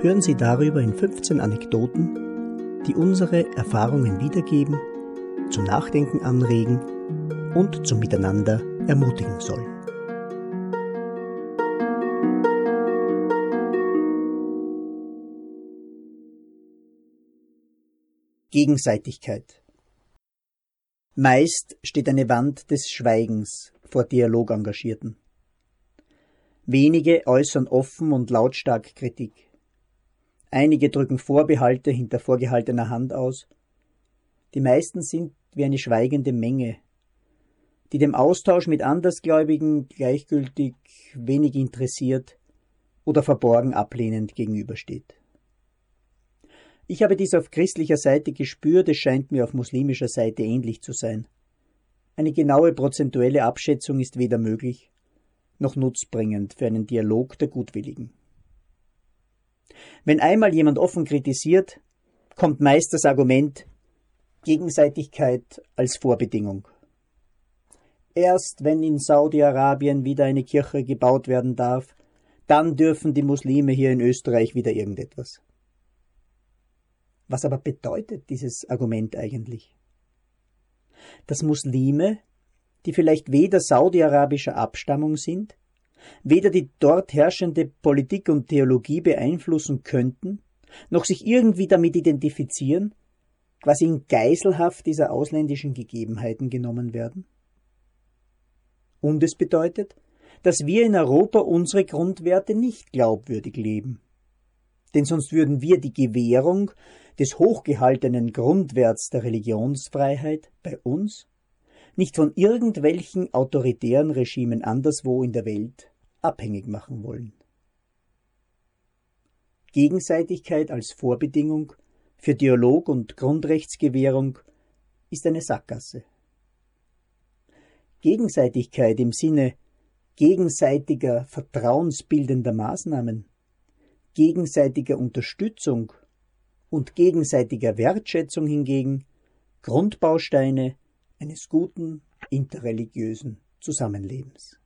hören Sie darüber in 15 Anekdoten, die unsere Erfahrungen wiedergeben, zum Nachdenken anregen und zum Miteinander ermutigen sollen. Gegenseitigkeit Meist steht eine Wand des Schweigens vor Dialogengagierten. Wenige äußern offen und lautstark Kritik. Einige drücken Vorbehalte hinter vorgehaltener Hand aus. Die meisten sind wie eine schweigende Menge, die dem Austausch mit Andersgläubigen gleichgültig, wenig interessiert oder verborgen ablehnend gegenübersteht. Ich habe dies auf christlicher Seite gespürt, es scheint mir auf muslimischer Seite ähnlich zu sein. Eine genaue prozentuelle Abschätzung ist weder möglich noch nutzbringend für einen Dialog der Gutwilligen. Wenn einmal jemand offen kritisiert, kommt meist das Argument Gegenseitigkeit als Vorbedingung. Erst wenn in Saudi-Arabien wieder eine Kirche gebaut werden darf, dann dürfen die Muslime hier in Österreich wieder irgendetwas. Was aber bedeutet dieses Argument eigentlich? Dass Muslime, die vielleicht weder saudi-arabischer Abstammung sind, weder die dort herrschende Politik und Theologie beeinflussen könnten, noch sich irgendwie damit identifizieren, quasi in Geiselhaft dieser ausländischen Gegebenheiten genommen werden? Und es bedeutet, dass wir in Europa unsere Grundwerte nicht glaubwürdig leben. Denn sonst würden wir die Gewährung des hochgehaltenen Grundwerts der Religionsfreiheit bei uns nicht von irgendwelchen autoritären Regimen anderswo in der Welt abhängig machen wollen. Gegenseitigkeit als Vorbedingung für Dialog und Grundrechtsgewährung ist eine Sackgasse. Gegenseitigkeit im Sinne gegenseitiger vertrauensbildender Maßnahmen, gegenseitiger Unterstützung und gegenseitiger Wertschätzung hingegen Grundbausteine eines guten interreligiösen Zusammenlebens.